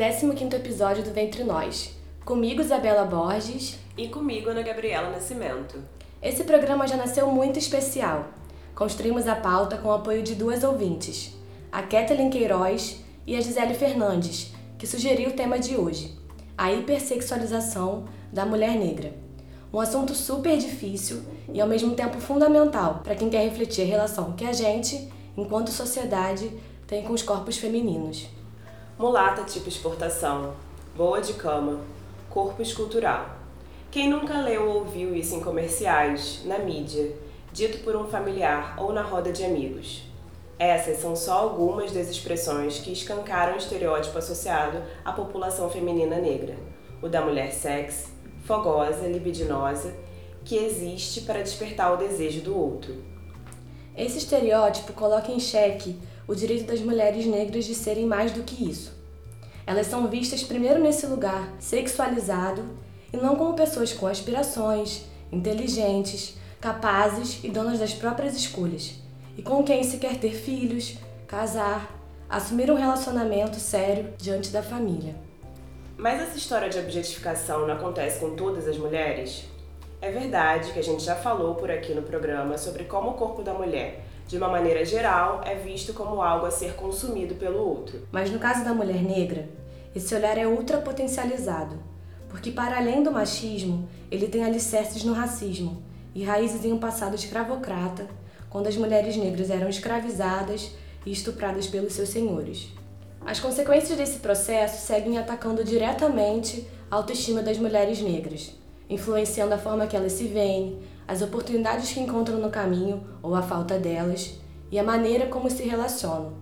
15º episódio do Ventre Nós. Comigo, Isabela Borges. E comigo, Ana Gabriela Nascimento. Esse programa já nasceu muito especial. Construímos a pauta com o apoio de duas ouvintes, a Kathleen Queiroz e a Gisele Fernandes, que sugeriu o tema de hoje, a hipersexualização da mulher negra. Um assunto super difícil e ao mesmo tempo fundamental para quem quer refletir a relação que a gente, enquanto sociedade, tem com os corpos femininos. Mulata tipo exportação, boa de cama, corpo escultural. Quem nunca leu ou ouviu isso em comerciais, na mídia, dito por um familiar ou na roda de amigos? Essas são só algumas das expressões que escancaram o estereótipo associado à população feminina negra, o da mulher sexy, fogosa, libidinosa, que existe para despertar o desejo do outro. Esse estereótipo coloca em xeque o direito das mulheres negras de serem mais do que isso. Elas são vistas primeiro nesse lugar sexualizado e não como pessoas com aspirações, inteligentes, capazes e donas das próprias escolhas, e com quem se quer ter filhos, casar, assumir um relacionamento sério diante da família. Mas essa história de objetificação não acontece com todas as mulheres? É verdade que a gente já falou por aqui no programa sobre como o corpo da mulher de uma maneira geral, é visto como algo a ser consumido pelo outro. Mas no caso da mulher negra, esse olhar é ultrapotencializado, porque para além do machismo, ele tem alicerces no racismo e raízes em um passado escravocrata, quando as mulheres negras eram escravizadas e estupradas pelos seus senhores. As consequências desse processo seguem atacando diretamente a autoestima das mulheres negras, influenciando a forma que elas se veem, as oportunidades que encontram no caminho ou a falta delas e a maneira como se relacionam.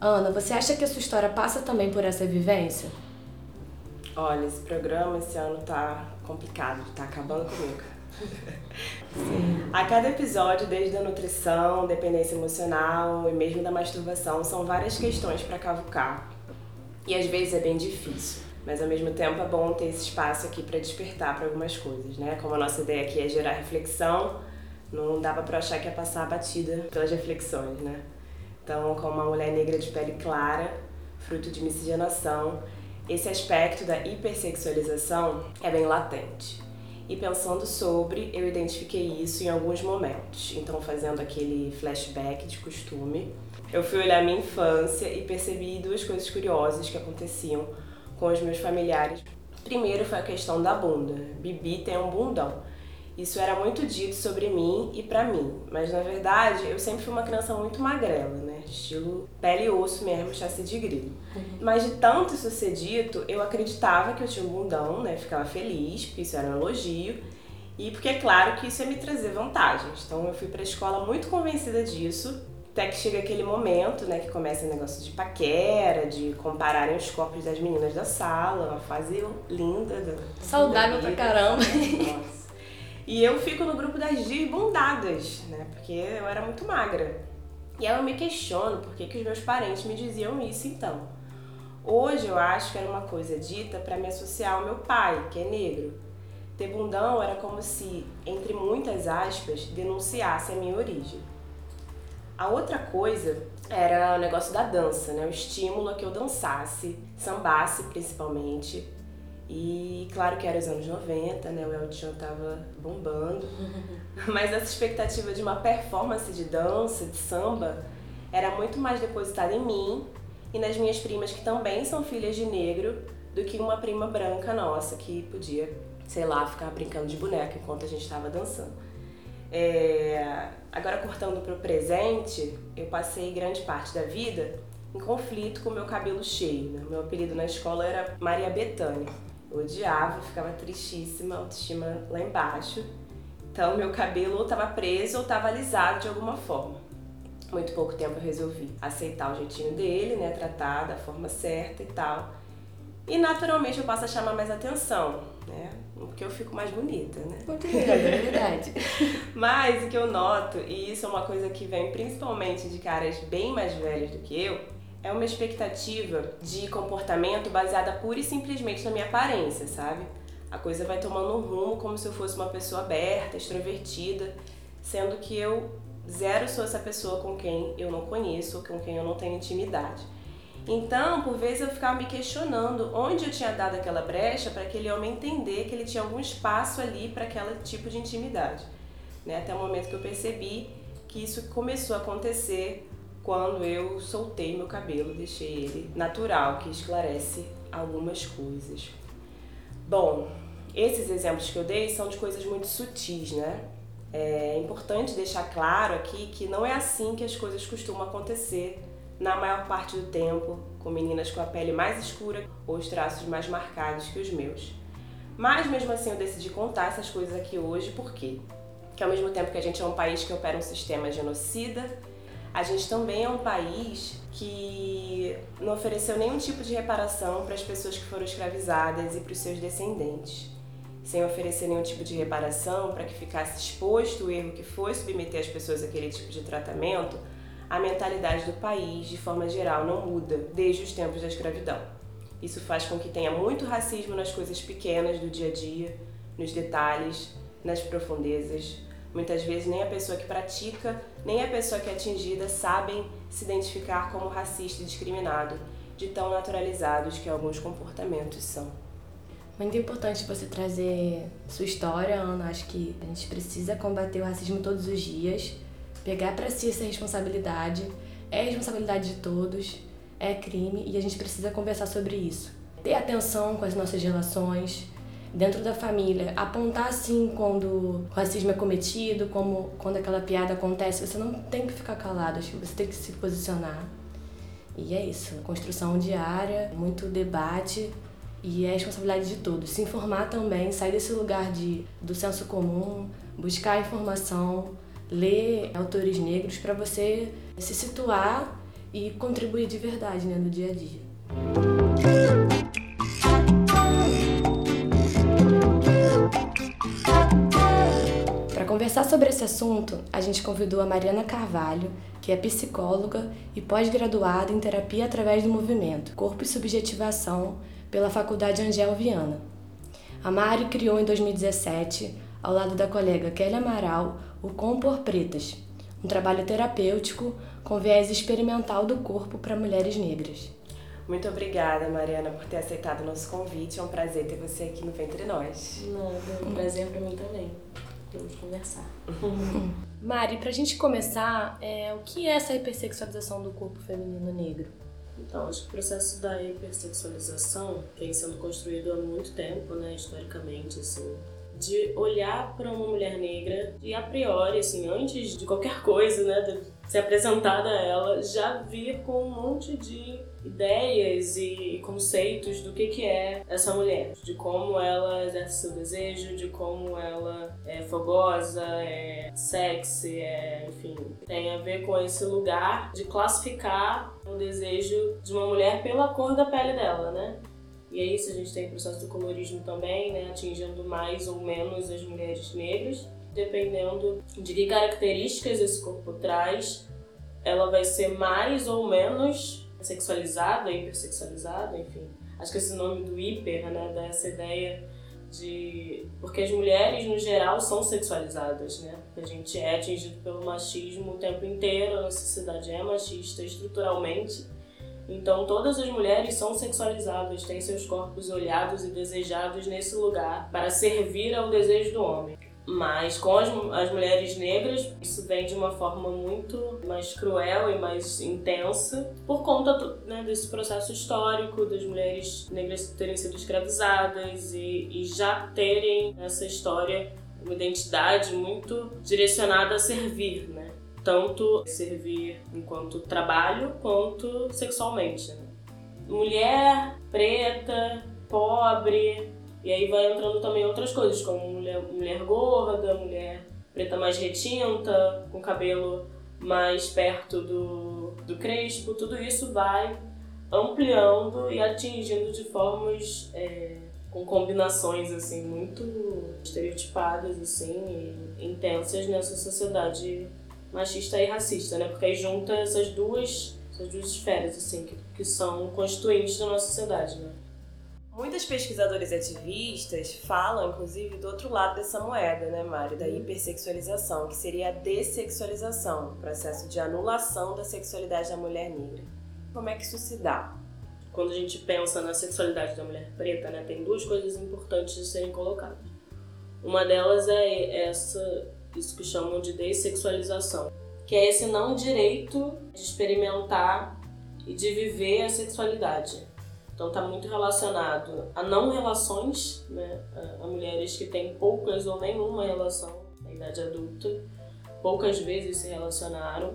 Ana, você acha que a sua história passa também por essa vivência? Olha, esse programa esse ano tá complicado, tá acabando comigo. Sim. A cada episódio, desde a nutrição, dependência emocional e mesmo da masturbação, são várias questões para cavucar. E às vezes é bem difícil. Mas ao mesmo tempo é bom ter esse espaço aqui para despertar para algumas coisas, né? Como a nossa ideia aqui é gerar reflexão, não dava para achar que ia passar a batida pelas reflexões, né? Então, como uma mulher negra de pele clara, fruto de miscigenação, esse aspecto da hipersexualização é bem latente. E pensando sobre, eu identifiquei isso em alguns momentos. Então, fazendo aquele flashback de costume, eu fui olhar minha infância e percebi duas coisas curiosas que aconteciam com os meus familiares. Primeiro foi a questão da bunda. Bibi tem um bundão. Isso era muito dito sobre mim e pra mim, mas na verdade eu sempre fui uma criança muito magrela, né? Estilo pele e osso mesmo, chassi de grilo. Uhum. Mas de tanto isso ser dito, eu acreditava que eu tinha um bundão, né? Ficava feliz, porque isso era um elogio. E porque é claro que isso ia me trazer vantagens. Então eu fui pra escola muito convencida disso até que chega aquele momento, né, que começa o negócio de paquera, de compararem os corpos das meninas da sala, uma fase linda. Do, Saudável pra caramba. Nossa. E eu fico no grupo das desbundadas, né, porque eu era muito magra. E aí eu me questiono por que, que os meus parentes me diziam isso então. Hoje eu acho que era uma coisa dita para me associar ao meu pai, que é negro. Ter bundão era como se, entre muitas aspas, denunciasse a minha origem. A outra coisa era o negócio da dança, né? O estímulo a que eu dançasse, sambasse principalmente. E claro que era os anos 90, né? O El Chan tava bombando. Mas essa expectativa de uma performance de dança, de samba, era muito mais depositada em mim e nas minhas primas que também são filhas de negro do que uma prima branca nossa que podia, sei lá, ficar brincando de boneca enquanto a gente estava dançando. É, agora, cortando para o presente, eu passei grande parte da vida em conflito com o meu cabelo cheio. Né? Meu apelido na escola era Maria Bethânia. Eu odiava, ficava tristíssima, autoestima lá embaixo. Então, meu cabelo ou estava preso ou estava alisado de alguma forma. Muito pouco tempo eu resolvi aceitar o jeitinho dele, né? Tratar da forma certa e tal. E naturalmente eu passo a chamar mais atenção, né? Porque eu fico mais bonita, né? Muito linda, é verdade. Mas o que eu noto, e isso é uma coisa que vem principalmente de caras bem mais velhos do que eu, é uma expectativa de comportamento baseada pura e simplesmente na minha aparência, sabe? A coisa vai tomando um rumo como se eu fosse uma pessoa aberta, extrovertida, sendo que eu zero sou essa pessoa com quem eu não conheço com quem eu não tenho intimidade. Então, por vezes eu ficava me questionando onde eu tinha dado aquela brecha para aquele homem entender que ele tinha algum espaço ali para aquele tipo de intimidade. Né? Até o momento que eu percebi que isso começou a acontecer quando eu soltei meu cabelo, deixei ele natural, que esclarece algumas coisas. Bom, esses exemplos que eu dei são de coisas muito sutis, né? É importante deixar claro aqui que não é assim que as coisas costumam acontecer na maior parte do tempo, com meninas com a pele mais escura ou os traços mais marcados que os meus. Mas mesmo assim eu decidi contar essas coisas aqui hoje? Porque ao mesmo tempo que a gente é um país que opera um sistema genocida, a gente também é um país que não ofereceu nenhum tipo de reparação para as pessoas que foram escravizadas e para os seus descendentes. Sem oferecer nenhum tipo de reparação para que ficasse exposto o erro que foi submeter as pessoas àquele tipo de tratamento, a mentalidade do país, de forma geral, não muda desde os tempos da escravidão. Isso faz com que tenha muito racismo nas coisas pequenas do dia a dia, nos detalhes, nas profundezas. Muitas vezes nem a pessoa que pratica, nem a pessoa que é atingida sabem se identificar como racista e discriminado, de tão naturalizados que alguns comportamentos são. Muito importante você trazer sua história, Ana. Acho que a gente precisa combater o racismo todos os dias pegar para si essa responsabilidade. É responsabilidade de todos, é crime e a gente precisa conversar sobre isso. Ter atenção com as nossas relações dentro da família, apontar assim quando o racismo é cometido, como quando aquela piada acontece, você não tem que ficar calado, acho que você tem que se posicionar. E é isso, construção diária, muito debate e é responsabilidade de todos. Se informar também, sair desse lugar de, do senso comum, buscar informação, ler autores negros para você se situar e contribuir de verdade né, no dia a dia. Para conversar sobre esse assunto, a gente convidou a Mariana Carvalho, que é psicóloga e pós-graduada em terapia através do movimento Corpo e Subjetivação pela Faculdade Angel Viana. A Mari criou em 2017, ao lado da colega Kelly Amaral, o Compor Pretas, um trabalho terapêutico com viés experimental do corpo para mulheres negras. Muito obrigada, Mariana, por ter aceitado o nosso convite. É um prazer ter você aqui no Ventre Nós. Nada, um prazer para mim também. Vamos conversar. Mari, para a gente começar, é, o que é essa hipersexualização do corpo feminino negro? Então, acho que o processo da hipersexualização vem sendo construído há muito tempo, né, historicamente, assim, de olhar para uma mulher negra e a priori, assim, antes de qualquer coisa, né, de ser apresentada a ela, já vir com um monte de ideias e conceitos do que, que é essa mulher, de como ela exerce seu desejo, de como ela é fogosa, é sexy, é, enfim, tem a ver com esse lugar de classificar o desejo de uma mulher pela cor da pele dela, né? E é isso, a gente tem o processo do colorismo também, né, atingindo mais ou menos as mulheres negras, dependendo de que características esse corpo traz, ela vai ser mais ou menos sexualizada, hipersexualizada, enfim. Acho que esse nome do hiper, né, dá essa ideia de... Porque as mulheres, no geral, são sexualizadas, né? A gente é atingido pelo machismo o tempo inteiro, a nossa sociedade é machista estruturalmente, então, todas as mulheres são sexualizadas, têm seus corpos olhados e desejados nesse lugar para servir ao desejo do homem. Mas com as, as mulheres negras, isso vem de uma forma muito mais cruel e mais intensa por conta né, desse processo histórico das mulheres negras terem sido escravizadas e, e já terem essa história uma identidade muito direcionada a servir, né? Tanto servir enquanto trabalho quanto sexualmente. Né? Mulher, preta, pobre, e aí vai entrando também outras coisas, como mulher, mulher gorda, mulher preta mais retinta, com cabelo mais perto do, do crespo, tudo isso vai ampliando e atingindo de formas é, com combinações assim muito estereotipadas assim e intensas nessa sociedade machista e racista, né? Porque aí junta essas duas, essas duas esferas, assim, que, que são constituintes da nossa sociedade, né? Muitas pesquisadoras e ativistas falam, inclusive, do outro lado dessa moeda, né, Mari? Da uhum. hipersexualização, que seria a dessexualização, o processo de anulação da sexualidade da mulher negra. Como é que isso se dá? Quando a gente pensa na sexualidade da mulher preta, né, tem duas coisas importantes de serem colocadas. Uma delas é essa, isso que chamam de dessexualização, que é esse não direito de experimentar e de viver a sexualidade. Então está muito relacionado a não relações, né, a, mulheres que têm poucas ou nenhuma relação na idade adulta, poucas vezes se relacionaram.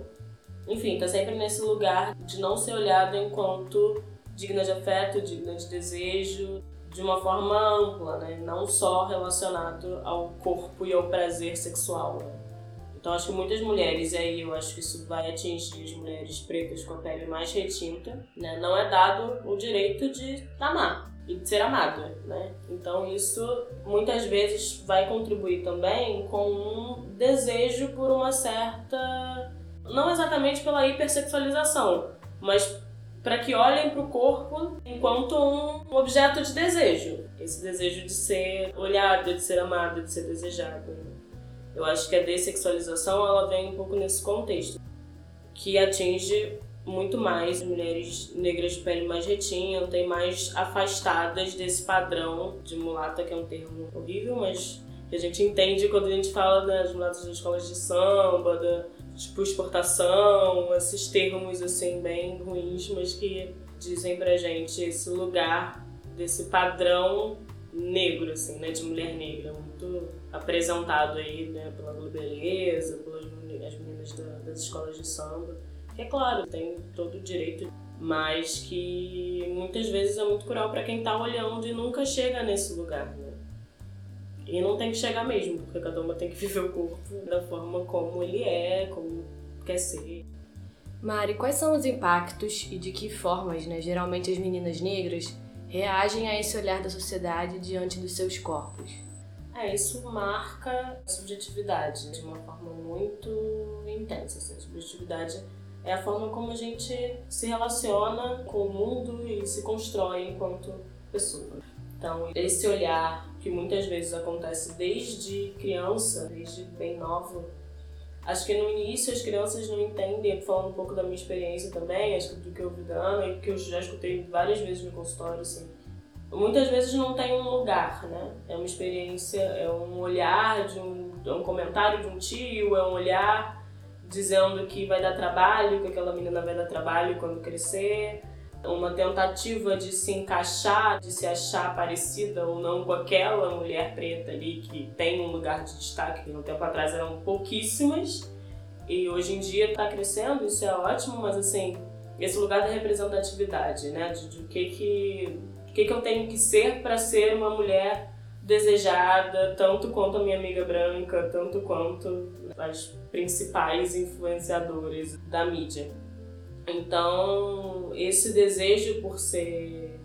Enfim, está sempre nesse lugar de não ser olhado enquanto digna de afeto, digna de desejo, de uma forma ampla, né? não só relacionado ao corpo e ao prazer sexual. Né? Então acho que muitas mulheres, e aí eu acho que isso vai atingir as mulheres pretas com a pele mais retinta, né? não é dado o direito de amar e de ser amada, né? Então isso muitas vezes vai contribuir também com um desejo por uma certa não exatamente pela hipersexualização, mas para que olhem para o corpo enquanto um objeto de desejo. Esse desejo de ser olhada, de ser amada, de ser desejada. Eu acho que a dessexualização ela vem um pouco nesse contexto, que atinge muito mais mulheres negras de pele mais retinta mais afastadas desse padrão de mulata, que é um termo horrível, mas que a gente entende quando a gente fala das mulatas das escolas de samba, da tipo exportação, esses termos assim bem ruins, mas que dizem pra gente esse lugar desse padrão negro, assim, né, de mulher negra, muito apresentado aí, né, pela Beleza, pelas as meninas da, das escolas de samba. Que é claro, tem todo o direito, mas que muitas vezes é muito cruel para quem tá olhando e nunca chega nesse lugar, né? E não tem que chegar mesmo, porque cada uma tem que viver o corpo da forma como ele é, como quer ser. Mari, quais são os impactos e de que formas, né, geralmente as meninas negras reagem a esse olhar da sociedade diante dos seus corpos? É, isso marca a subjetividade de uma forma muito intensa. Assim. A subjetividade é a forma como a gente se relaciona com o mundo e se constrói enquanto pessoa. Então, esse olhar que muitas vezes acontece desde criança, desde bem nova, acho que no início as crianças não entendem, falando um pouco da minha experiência também, acho que do que eu vi da Ana e que eu já escutei várias vezes no consultório, assim, muitas vezes não tem um lugar, né? É uma experiência, é um olhar de um, é um comentário de um tio, é um olhar dizendo que vai dar trabalho, que aquela menina vai dar trabalho quando crescer uma tentativa de se encaixar, de se achar parecida ou não com aquela mulher preta ali que tem um lugar de destaque, que no tempo atrás eram pouquíssimas e hoje em dia está crescendo, isso é ótimo, mas assim, esse lugar da representatividade, né, de, de o que que, que que eu tenho que ser para ser uma mulher desejada, tanto quanto a minha amiga branca, tanto quanto as principais influenciadoras da mídia. Então, esse desejo por ser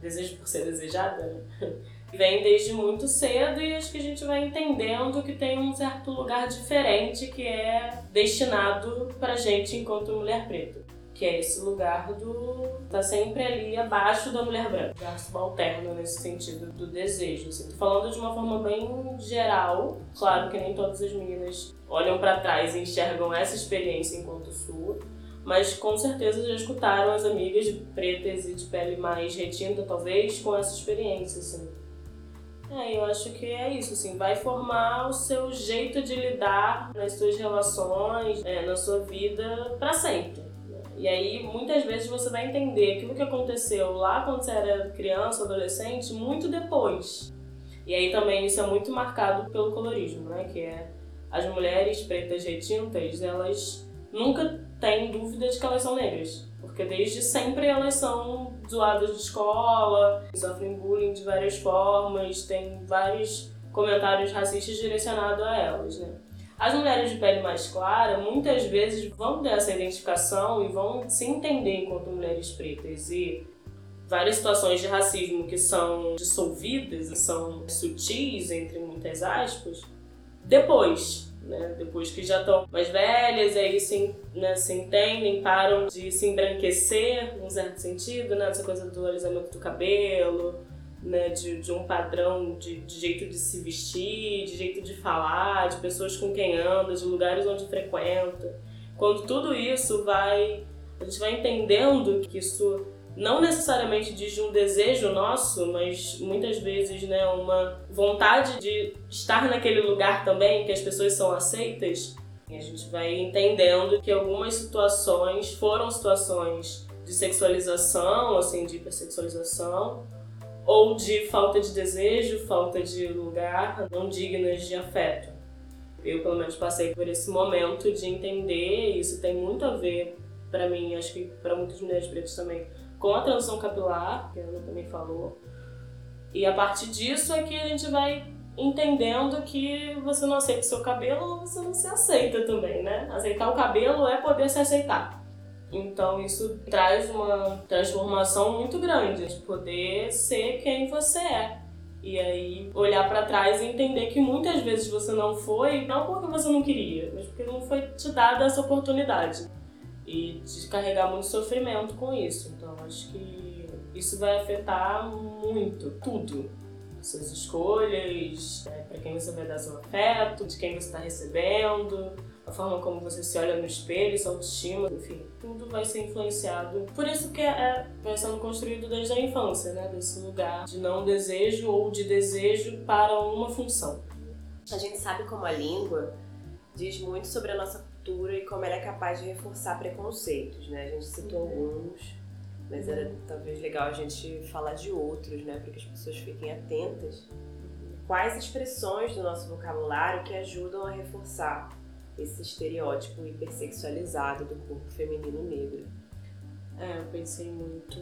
desejo por ser desejada, né? vem desde muito cedo e acho que a gente vai entendendo que tem um certo lugar diferente que é destinado pra gente enquanto mulher preta. Que é esse lugar do. tá sempre ali abaixo da mulher branca. Lugar subalterno nesse sentido do desejo. Assim. Tô falando de uma forma bem geral. Claro que nem todas as meninas olham para trás e enxergam essa experiência enquanto sua mas com certeza já escutaram as amigas pretas e de pele mais retinta, talvez, com essa experiência, assim. É, eu acho que é isso, assim, vai formar o seu jeito de lidar nas suas relações, é, na sua vida para sempre. Né? E aí, muitas vezes você vai entender aquilo que aconteceu lá quando você era criança, adolescente, muito depois. E aí também isso é muito marcado pelo colorismo, né? Que é as mulheres pretas retintas, elas nunca têm dúvida de que elas são negras. Porque desde sempre elas são zoadas de escola, sofrem bullying de várias formas, tem vários comentários racistas direcionados a elas, né? As mulheres de pele mais clara muitas vezes vão ter essa identificação e vão se entender enquanto mulheres pretas e várias situações de racismo que são dissolvidas e são sutis, entre muitas aspas, depois, né? Depois que já estão mais velhas, aí se, né, se entendem, param de se embranquecer, num certo sentido, né? Essa coisa do alisamento do cabelo, né? De, de um padrão de, de jeito de se vestir, de jeito de falar, de pessoas com quem anda, de lugares onde frequenta. Quando tudo isso vai a gente vai entendendo que isso não necessariamente de um desejo nosso, mas muitas vezes, né, uma vontade de estar naquele lugar também, que as pessoas são aceitas. E a gente vai entendendo que algumas situações foram situações de sexualização, assim, de hipersexualização, ou de falta de desejo, falta de lugar, não dignas de afeto. Eu, pelo menos, passei por esse momento de entender, e isso tem muito a ver, para mim, acho que para muitas mulheres pretas também, com a transição capilar, que a Ana também falou. E a partir disso é que a gente vai entendendo que você não aceita o seu cabelo, você não se aceita também, né? Aceitar o cabelo é poder se aceitar. Então isso traz uma transformação muito grande, de poder ser quem você é. E aí olhar para trás e entender que muitas vezes você não foi, não porque você não queria, mas porque não foi te dada essa oportunidade e de carregar muito sofrimento com isso. Então acho que isso vai afetar muito tudo. Suas escolhas, né, para quem você vai dar seu afeto, de quem você está recebendo, a forma como você se olha no espelho, sua autoestima, enfim, tudo vai ser influenciado. Por isso que é, é, vai sendo construído desde a infância, né? Desse lugar de não desejo ou de desejo para uma função. A gente sabe como a língua diz muito sobre a nossa cultura e como ela é capaz de reforçar preconceitos, né? A gente citou alguns, mas era talvez legal a gente falar de outros, né? Para que as pessoas fiquem atentas. Quais expressões do nosso vocabulário que ajudam a reforçar esse estereótipo hipersexualizado do corpo feminino negro? É, eu pensei muito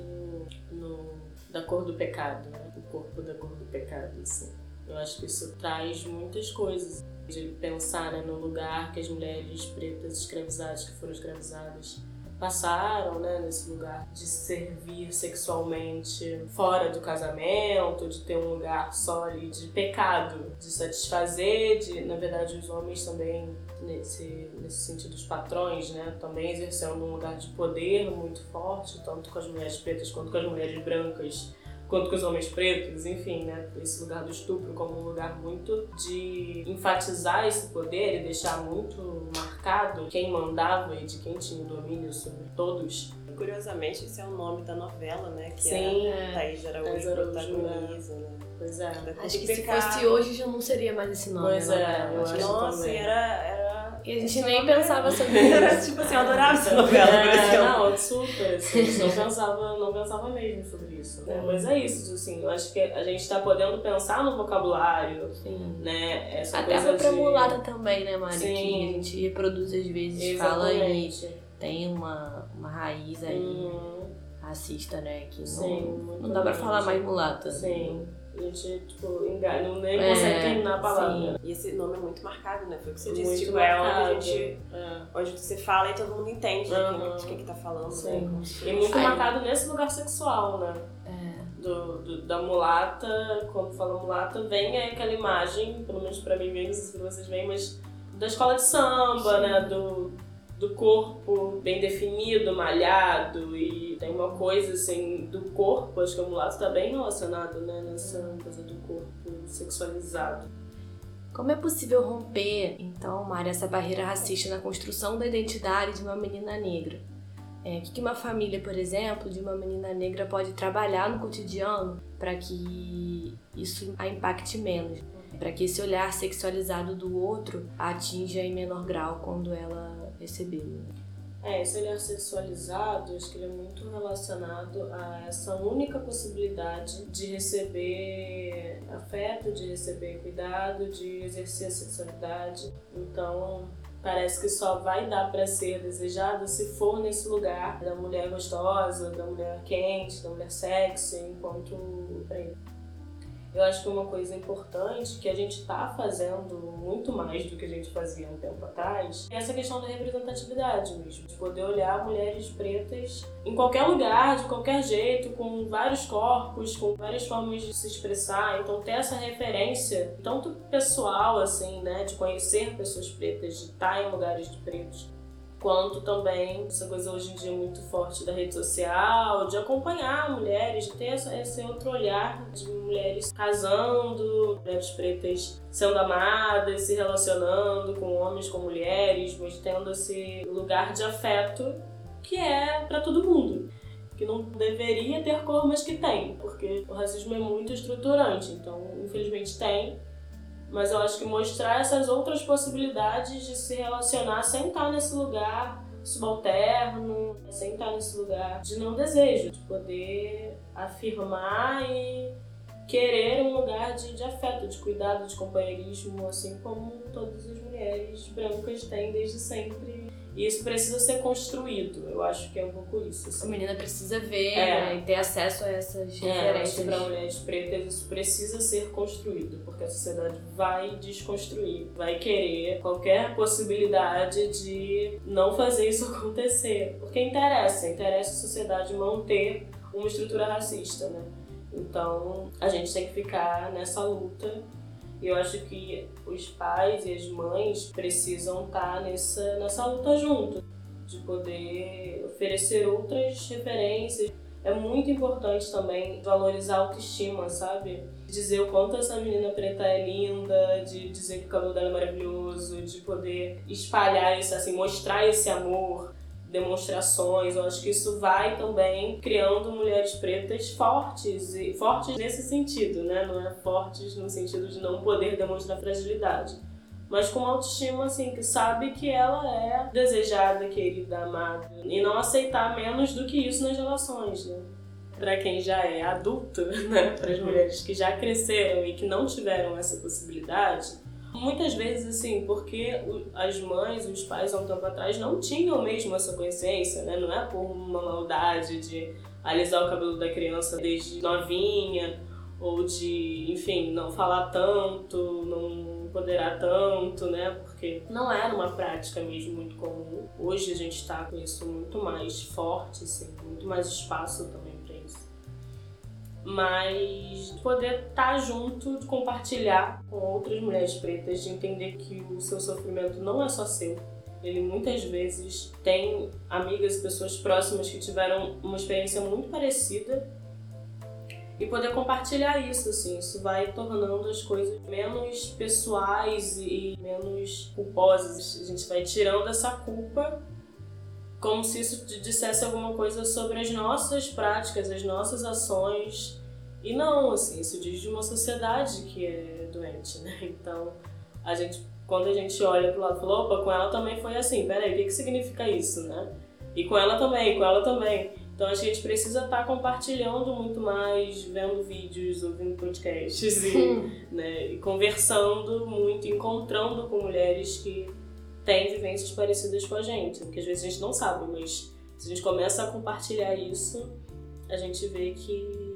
no da cor do pecado, né? O corpo da cor do pecado, assim. Eu acho que isso traz muitas coisas de pensar né, no lugar que as mulheres pretas escravizadas, que foram escravizadas, passaram, né, nesse lugar de servir sexualmente fora do casamento, de ter um lugar só ali de pecado, de satisfazer, de, na verdade, os homens também nesse nesse sentido os patrões, né, também exercendo um lugar de poder muito forte, tanto com as mulheres pretas quanto com as mulheres brancas quanto com os homens pretos, enfim, né? Esse lugar do estupro como um lugar muito de enfatizar esse poder e deixar muito marcado quem mandava e de quem tinha o domínio sobre todos. Curiosamente, esse é o nome da novela, né? Que Sim, é Thaís Araújo, Thaís Araújo protagoniza, né? Pois é. Acho que se fosse hoje já não seria mais esse nome. Pois né? é, eu acho Nossa, também. era, era E a gente nem pensava sobre Era isso. tipo assim, eu adorava essa novela. É, parecia não, super. Assim, a gente não pensava, não pensava mesmo sobre isso. Né? Mas é isso, assim, eu acho que a gente está podendo pensar no vocabulário, Sim. né? Essa Até coisa foi pra de... mulata também, né, Mari? Sim. Que a gente reproduz às vezes, fala e Exatamente. tem uma, uma raiz aí Uhum, racista, né? Que não, sim, não dá pra falar mais mulata. Sim. A gente, tipo, enga- não nem É, consegue terminar a palavra. sim. E esse nome é muito marcado, né? Foi o que você disse. Muito tipo, é marcado. onde a gente. É. Onde você fala e todo mundo entende Uhum. de quem que tá falando, Sim. né? Como se E muito Ai. marcado nesse lugar sexual, né? É. Do, do- da mulata, quando fala mulata, vem aquela imagem, pelo menos pra mim sei se vocês veem, mas da escola de samba, né? Do, do corpo bem definido, malhado, e tem uma coisa assim do corpo, acho que o mulato tá bem relacionado, né? Nessa coisa do corpo sexualizado. Como é possível romper, então, Mari, essa barreira racista na construção da identidade de uma menina negra? É, o que uma família, por exemplo, de uma menina negra pode trabalhar no cotidiano para que isso a impacte menos? Para que esse olhar sexualizado do outro atinja em menor grau quando ela recebeu. É, esse olhar sexualizado, acho que ele é muito relacionado a essa única possibilidade de receber afeto, de receber cuidado, de exercer a sexualidade. Então, parece que só vai dar para ser desejado se for nesse lugar da mulher gostosa, da mulher quente, da mulher sexy, enquanto. Eu acho que uma coisa importante que a gente está fazendo muito mais do que a gente fazia um tempo atrás é essa questão da representatividade mesmo, de poder olhar mulheres pretas em qualquer lugar, de qualquer jeito, com vários corpos, com várias formas de se expressar. Então ter essa referência, tanto pessoal assim, né, de conhecer pessoas pretas, de estar em lugares de pretos, quanto também essa coisa hoje em dia muito forte da rede social, de acompanhar mulheres, de ter esse outro olhar de mulheres casando, mulheres pretas sendo amadas, se relacionando com homens, com mulheres, mas tendo esse lugar de afeto que é para todo mundo. Que não deveria ter cor, mas que tem, porque o racismo é muito estruturante, então infelizmente tem. Mas eu acho que mostrar essas outras possibilidades de se relacionar sem estar nesse lugar subalterno, sem estar nesse lugar de não desejo, de poder afirmar e querer um lugar de, de afeto, de cuidado, de companheirismo, assim como todas as mulheres brancas têm desde sempre. E isso precisa ser construído, eu acho que é um pouco isso. Assim. A menina precisa ver é. né, e ter acesso a essas é, referências. Para mulheres pretas isso precisa ser construído, porque a sociedade vai desconstruir, vai querer qualquer possibilidade de não fazer isso acontecer. Porque interessa, interessa a sociedade manter uma estrutura racista, né? Então a gente tem que ficar nessa luta. Eu acho que os pais e as mães precisam estar nessa, nessa luta junto, de poder oferecer outras referências. É muito importante também valorizar a autoestima, sabe? Dizer o quanto essa menina preta é linda, de dizer que o cabelo dela é maravilhoso, de poder espalhar isso, assim, mostrar esse amor demonstrações. Eu acho que isso vai também criando mulheres pretas fortes e fortes nesse sentido, né? Não é fortes no sentido de não poder demonstrar fragilidade, mas com autoestima assim que sabe que ela é desejada, querida, amada e não aceitar menos do que isso nas relações, né? Para quem já é adulto, né? Para as mulheres que já cresceram e que não tiveram essa possibilidade, Muitas vezes, assim, porque as mães, os pais, há um tempo atrás, não tinham mesmo essa consciência, né? Não é por uma maldade de alisar o cabelo da criança desde novinha, ou de, enfim, não falar tanto, não empoderar tanto, né? Porque não era uma prática mesmo muito comum. Hoje a gente está com isso muito mais forte, assim, muito mais espaço também mas poder estar tá junto, compartilhar com outras mulheres pretas, de entender que o seu sofrimento não é só seu. Ele muitas vezes tem amigas e pessoas próximas que tiveram uma experiência muito parecida e poder compartilhar isso, assim, isso vai tornando as coisas menos pessoais e menos culposas. A gente vai tirando essa culpa como se isso dissesse alguma coisa sobre as nossas práticas, as nossas ações. E não, assim, isso diz de uma sociedade que é doente, né? Então, a gente, quando a gente olha pro lado e fala, opa, com ela também foi assim, peraí, o que, que significa isso, né? E com ela também, com ela também. Então a gente precisa estar tá compartilhando muito mais, vendo vídeos, ouvindo podcasts e, né, e conversando muito, encontrando com mulheres que tem vivências parecidas com a gente, que às vezes a gente não sabe, mas se a gente começa a compartilhar isso, a gente vê que,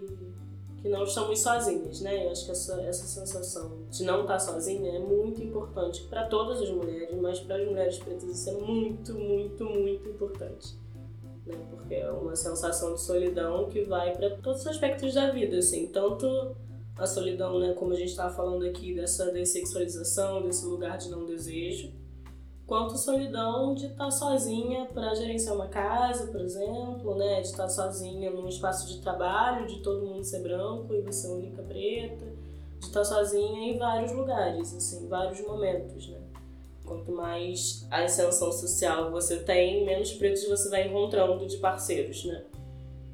que não estamos sozinhas, né? Eu acho que essa, essa sensação de não estar sozinha é muito importante para todas as mulheres, mas para as mulheres pretas isso é muito, muito, muito importante. Né? Porque é uma sensação de solidão que vai para todos os aspectos da vida, assim, tanto a solidão, né, como a gente estava falando aqui, dessa dessexualização, desse lugar de não desejo, quanto solidão de estar tá sozinha para gerenciar uma casa, por exemplo, né? De estar tá sozinha num espaço de trabalho, de todo mundo ser branco e você única preta, de estar tá sozinha em vários lugares, assim, vários momentos, né? Quanto mais ascensão social você tem, menos pretos você vai encontrando de parceiros, né?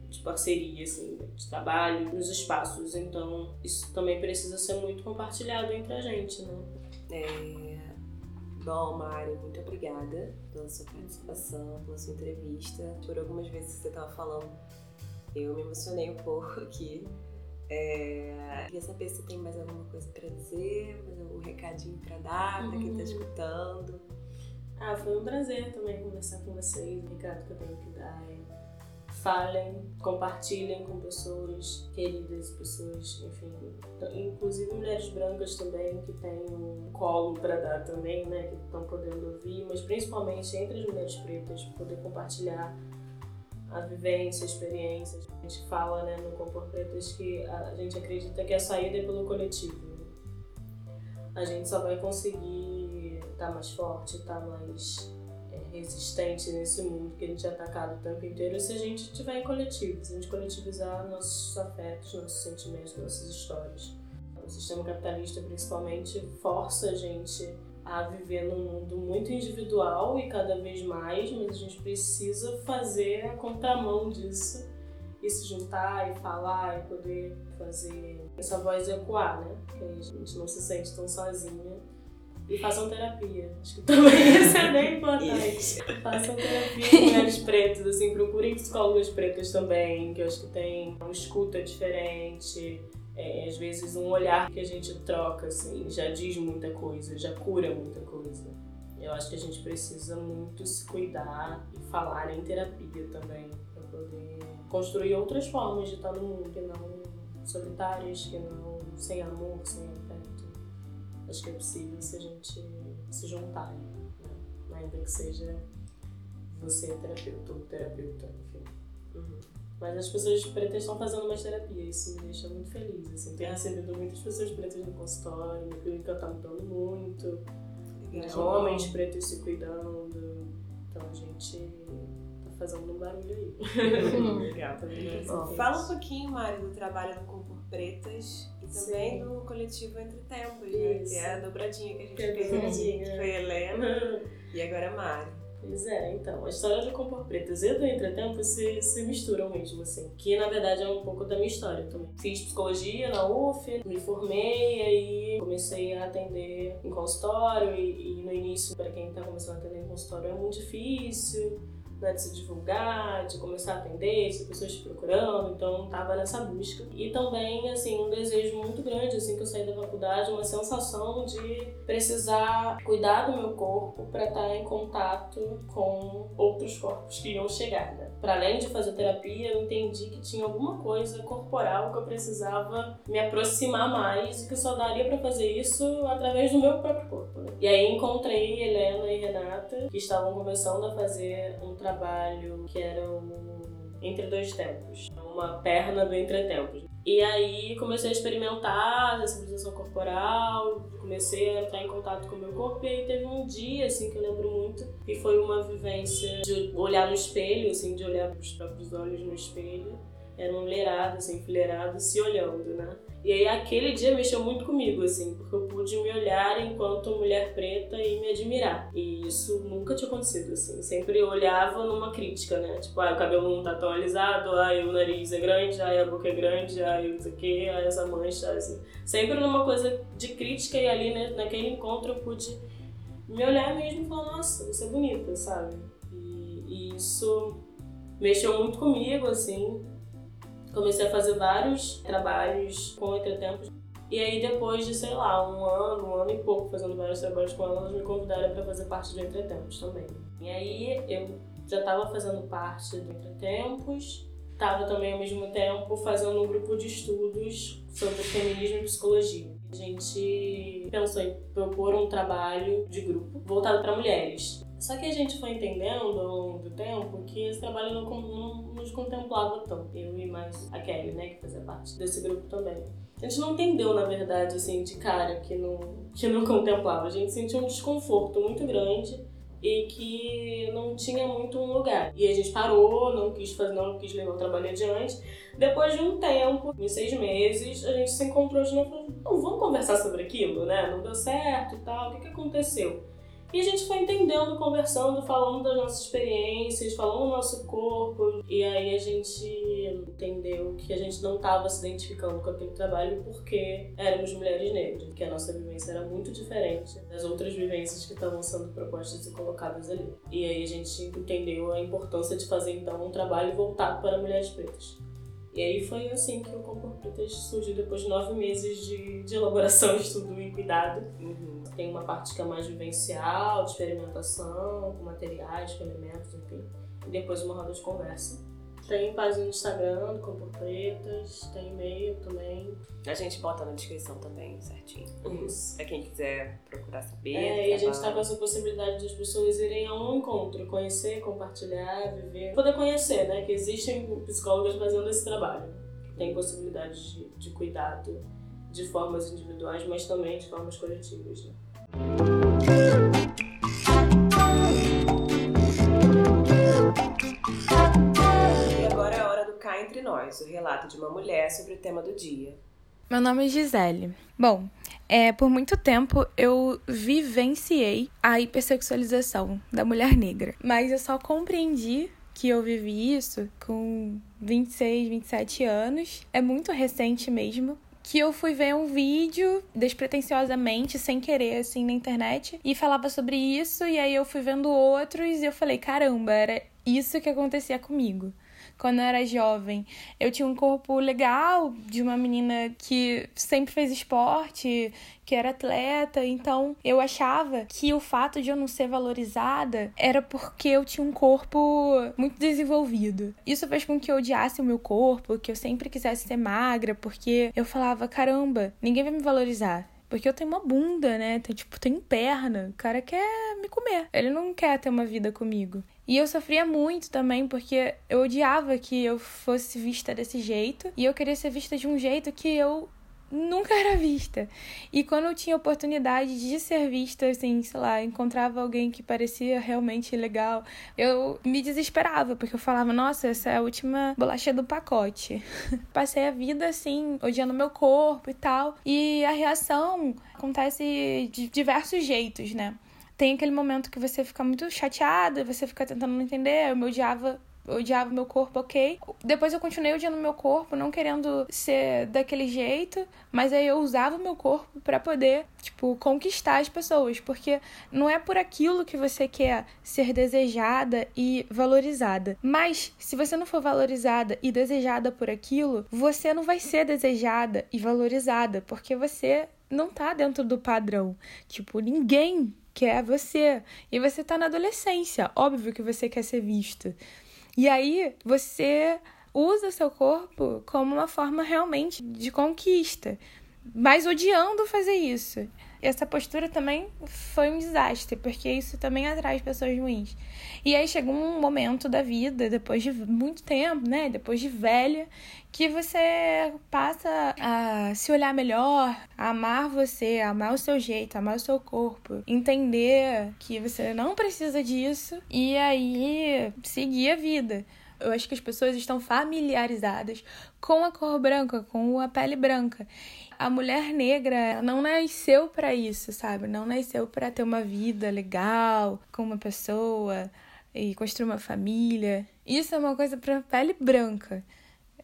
De parceria, assim, de trabalho, nos espaços. Então, isso também precisa ser muito compartilhado entre a gente, né? É Bom, Mari, muito obrigada pela sua participação, pela sua entrevista. Por algumas vezes que você estava falando, eu me emocionei um pouco aqui. É... Queria saber se tem mais alguma coisa para dizer, mais algum recadinho para dar para quem está uhum. escutando. Ah, foi um prazer também conversar com vocês. O recado que eu tenho que dar é falem, compartilhem com pessoas queridas, pessoas, enfim, inclusive mulheres brancas também que têm um colo para dar também, né, que estão podendo ouvir, mas principalmente entre as mulheres pretas, poder compartilhar a vivência, a experiência. A gente fala, né, no Compor Pretas que a gente acredita que a saída é pelo coletivo. A gente só vai conseguir estar tá mais forte, estar tá mais resistente nesse mundo que a gente é atacado o tempo inteiro se a gente tiver em coletivos, a gente coletivizar nossos afetos, nossos sentimentos, nossas histórias. O sistema capitalista, principalmente, força a gente a viver num mundo muito individual e cada vez mais, mas a gente precisa fazer a contramão disso e se juntar e falar e poder fazer essa voz ecoar, né? Que a gente não se sente tão sozinha. E façam terapia. Acho que também isso é bem importante. façam terapia com mulheres pretas, assim, procurem psicólogas pretas também, que eu acho que tem uma escuta diferente. É, às vezes um olhar que a gente troca, assim, já diz muita coisa, já cura muita coisa. Eu acho que a gente precisa muito se cuidar e falar em terapia também, para poder construir outras formas de estar no mundo, que não solitárias, que não sem amor, sem. Acho que é possível se a gente se juntar, né? ainda que seja você terapeuta ou terapeuta, enfim. Uhum. Mas as pessoas pretas estão fazendo mais terapia, isso me deixa muito feliz. Assim, tenho recebido muitas pessoas pretas no consultório, minha clínica está mudando muito, né? homens pretos se cuidando. Então a gente tá fazendo um barulho aí. Legal, tá Fala um pouquinho, Mari, do trabalho no Concurso Pretas e também Sim. do coletivo Entre Tempos, né? Que é a dobradinha que a gente fez. Foi Helena e agora Mari. Pois é, então, a história de Compor Pretas e do Entretempo se, se misturam mesmo, assim. Que na verdade é um pouco da minha história também. Fiz psicologia na UF, me formei, aí comecei a atender em consultório e, e no início, para quem está começando a atender em consultório, é muito difícil né, de se divulgar, de começar a atender, de pessoas te procurando, então estava nessa busca. E também, assim, um desejo muito grande, assim, que eu saí da faculdade, uma sensação de precisar cuidar do meu corpo para estar em contato com outros corpos que iam chegar, né? Para além de fazer terapia, eu entendi que tinha alguma coisa corporal que eu precisava me aproximar mais e que só daria para fazer isso através do meu próprio corpo, né? E aí encontrei Helena e Renata, que estavam começando a fazer um trabalho que era o Entre Dois Tempos, uma perna do Entretempos. E aí comecei a experimentar a sensibilização corporal, comecei a entrar em contato com o meu corpo e aí teve um dia assim que eu lembro muito, que foi uma vivência de olhar no espelho, assim, de olhar para os próprios olhos no espelho. Era uma mulherada, assim, enfileirada, se olhando, né? E aí aquele dia mexeu muito comigo, assim, porque eu pude me olhar enquanto mulher preta e me admirar. E isso nunca tinha acontecido, assim. Sempre olhava numa crítica, né? Tipo, ah, o cabelo não tá tão alisado, ah, o nariz é grande, ah, a boca é grande, ah, não sei o quê, ah, essa mancha, assim. Sempre numa coisa de crítica e ali, né, naquele encontro eu pude me olhar mesmo e falar, nossa, você é bonita, sabe? E, e isso mexeu muito comigo, assim comecei a fazer vários trabalhos com Entretempos. E aí depois de, sei lá, um ano, um ano e pouco fazendo vários trabalhos com ela, elas me convidaram para fazer parte do Entretempos também. E aí eu já estava fazendo parte do Entretempos, estava também ao mesmo tempo fazendo um grupo de estudos sobre feminismo e psicologia. A gente pensou em propor um trabalho de grupo voltado para mulheres. Só que a gente foi entendendo ao longo do tempo que esse trabalho não, não nos contemplava tanto. Eu e mais a Kelly, né, que fazia parte desse grupo também. A gente não entendeu, na verdade, assim, de cara que não, que não contemplava. A gente sentiu um desconforto muito grande e que não tinha muito um lugar. E a gente parou, não quis fazer, não quis levar o trabalho adiante. Depois de um tempo, em seis meses, a gente se encontrou de novo e falou, vamos conversar sobre aquilo, né? Não deu certo e tal, o que, que aconteceu? E a gente foi entendendo, conversando, falando das nossas experiências, falando do nosso corpo. E aí a gente entendeu que a gente não estava se identificando com aquele trabalho porque éramos mulheres negras, que a nossa vivência era muito diferente das outras vivências que estavam sendo propostas e colocadas ali. E aí a gente entendeu a importância de fazer então um trabalho voltado para mulheres pretas. E aí foi assim que o Compor Pretas surgiu depois de nove meses de, de elaboração, estudo e cuidado. Uhum. Tem uma parte que é mais vivencial, de experimentação, com materiais, com elementos, enfim. E depois uma roda de conversa. Tem página no Instagram do Compor Pretas, tem e-mail também. A gente bota na descrição também, certinho. Isso. Pra quem quiser procurar saber. É, e a gente tá com essa possibilidade das pessoas irem a um encontro, conhecer, compartilhar, viver. Poder conhecer, né? Que existem psicólogas fazendo esse trabalho. Tem possibilidade de, de cuidado de formas individuais, mas também de formas coletivas. Né? Entre Nós, o relato de uma mulher sobre o tema do dia. Meu nome é Gisele. Bom, é, por muito tempo eu vivenciei a hipersexualização da mulher negra, mas eu só compreendi que eu vivi isso com 26, 27 anos. É muito recente mesmo. Que eu fui ver um vídeo despretensiosamente, sem querer, assim, na internet, e falava sobre isso, e aí eu fui vendo outros e eu falei: caramba, era isso que acontecia comigo quando eu era jovem. Eu tinha um corpo legal de uma menina que sempre fez esporte, que era atleta, então eu achava que o fato de eu não ser valorizada era porque eu tinha um corpo muito desenvolvido. Isso fez com que eu odiasse o meu corpo, que eu sempre quisesse ser magra, porque eu falava, caramba, ninguém vai me valorizar. Porque eu tenho uma bunda, né? Tem, tipo, tenho perna. O cara quer me comer. Ele não quer ter uma vida comigo. E eu sofria muito também porque eu odiava que eu fosse vista desse jeito e eu queria ser vista de um jeito que eu nunca era vista. E quando eu tinha oportunidade de ser vista, assim, sei lá, encontrava alguém que parecia realmente legal, eu me desesperava, porque eu falava, nossa, essa é a última bolacha do pacote. Passei a vida assim, odiando meu corpo e tal. E a reação acontece de diversos jeitos, né? Tem aquele momento que você fica muito chateada, você fica tentando não entender. Eu me odiava odiava meu corpo, ok. Depois eu continuei odiando meu corpo, não querendo ser daquele jeito, mas aí eu usava o meu corpo para poder, tipo, conquistar as pessoas, porque não é por aquilo que você quer ser desejada e valorizada. Mas se você não for valorizada e desejada por aquilo, você não vai ser desejada e valorizada, porque você não tá dentro do padrão. Tipo, ninguém quer você. E você tá na adolescência, óbvio que você quer ser visto. E aí você usa seu corpo como uma forma realmente de conquista, mas odiando fazer isso. Essa postura também foi um desastre, porque isso também atrai pessoas ruins. E aí chegou um momento da vida, depois de muito tempo, né? Depois de velha, que você passa a se olhar melhor, a amar você, a amar o seu jeito, amar o seu corpo, entender que você não precisa disso e aí seguir a vida. Eu acho que as pessoas estão familiarizadas com a cor branca, com a pele branca. A mulher negra não nasceu para isso, sabe? Não nasceu para ter uma vida legal com uma pessoa e construir uma família. Isso é uma coisa para pele branca.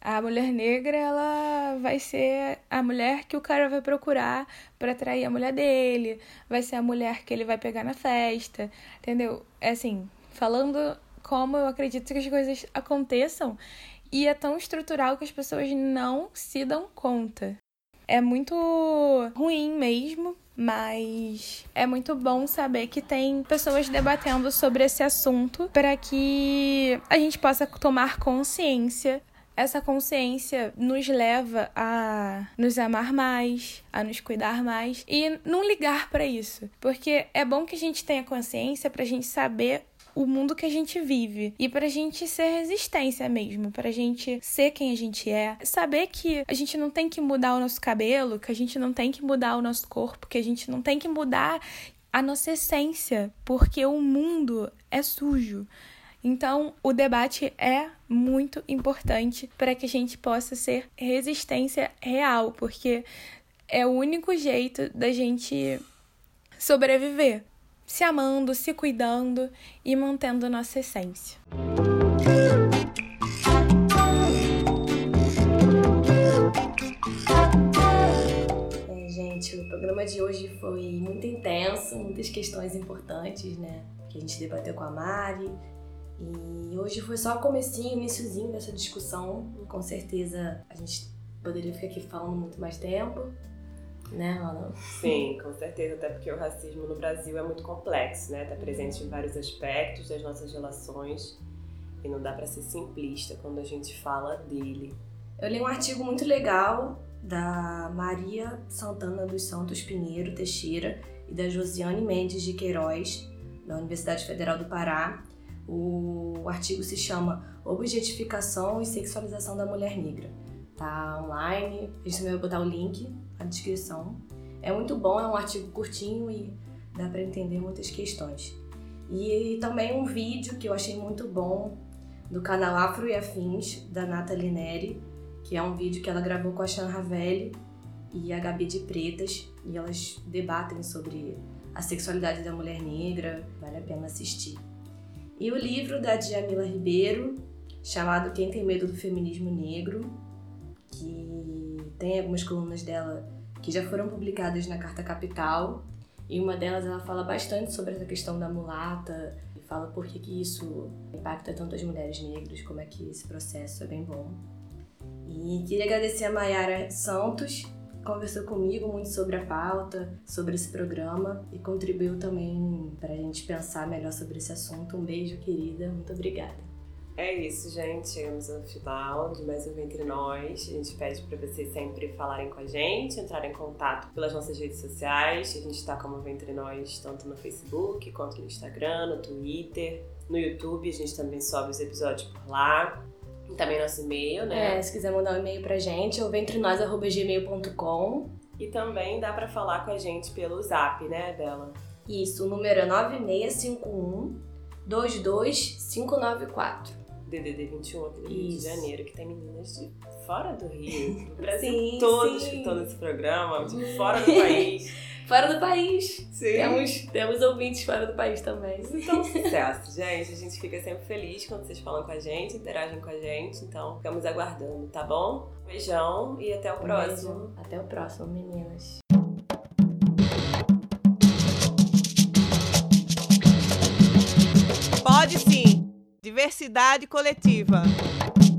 A mulher negra, ela vai ser a mulher que o cara vai procurar para atrair a mulher dele, vai ser a mulher que ele vai pegar na festa, entendeu? É assim, falando como eu acredito que as coisas aconteçam e é tão estrutural que as pessoas não se dão conta. É muito ruim mesmo, mas é muito bom saber que tem pessoas debatendo sobre esse assunto para que a gente possa tomar consciência. Essa consciência nos leva a nos amar mais, a nos cuidar mais e não ligar para isso, porque é bom que a gente tenha consciência para a gente saber o mundo que a gente vive e pra gente ser resistência mesmo, pra gente ser quem a gente é, saber que a gente não tem que mudar o nosso cabelo, que a gente não tem que mudar o nosso corpo, que a gente não tem que mudar a nossa essência, porque o mundo é sujo. Então, o debate é muito importante para que a gente possa ser resistência real, porque é o único jeito da gente sobreviver se amando, se cuidando e mantendo nossa essência. É, gente, o programa de hoje foi muito intenso, muitas questões importantes, né? Que a gente debateu com a Mari. E hoje foi só o comecinho, iníciozinho dessa discussão. Com certeza a gente poderia ficar aqui falando muito mais tempo né, Ana? Sim, com certeza, até porque o racismo no Brasil é muito complexo, né? Está presente em vários aspectos das nossas relações e não dá para ser simplista quando a gente fala dele. Eu li um artigo muito legal da Maria Santana dos Santos Pinheiro Teixeira e da Josiane Mendes de Queiroz, da Universidade Federal do Pará. O artigo se chama Objetificação e Sexualização da Mulher Negra. Tá online, a gente também vai botar o link a descrição. É muito bom, é um artigo curtinho e dá para entender muitas questões. E também um vídeo que eu achei muito bom do canal Afro e Afins, da Nathalie Neri, que é um vídeo que ela gravou com a Chan Ravelli e a Gabi de Pretas, e elas debatem sobre a sexualidade da mulher negra, vale a pena assistir. E o livro da Djamila Ribeiro, chamado Quem Tem Medo do Feminismo Negro, que tem algumas colunas dela que já foram publicadas na Carta Capital, e uma delas ela fala bastante sobre essa questão da mulata, e fala por que, que isso impacta tanto as mulheres negras, como é que esse processo é bem bom. E queria agradecer a Mayara Santos, que conversou comigo muito sobre a pauta, sobre esse programa e contribuiu também para a gente pensar melhor sobre esse assunto. Um beijo, querida. Muito obrigada. É isso, gente. Chegamos ao final de mais um Entre Nós. A gente pede para vocês sempre falarem com a gente, entrarem em contato pelas nossas redes sociais. A gente está como Ventre Nós tanto no Facebook quanto no Instagram, no Twitter, no YouTube. A gente também sobe os episódios por lá. E também nosso e-mail, né? É, se quiser mandar um e-mail pra gente, é o ventrenós.gmail.com. E também dá para falar com a gente pelo zap, né, Bela? Isso, o número é 9651 22594. DDD 21 aqui do Rio de. Janeiro, que tem meninas de fora do Rio, do Brasil Sim, todo sim. escutando esse programa, de fora do país. Fora do país. Sim. Temos, temos ouvintes fora do país também. Então, sucesso, gente. A gente fica sempre feliz quando vocês falam com a gente, interagem com a gente. Então, ficamos aguardando, tá bom? Beijão e até o Um próximo. beijo. Até o próximo, meninas. Pode sim. Diversidade coletiva.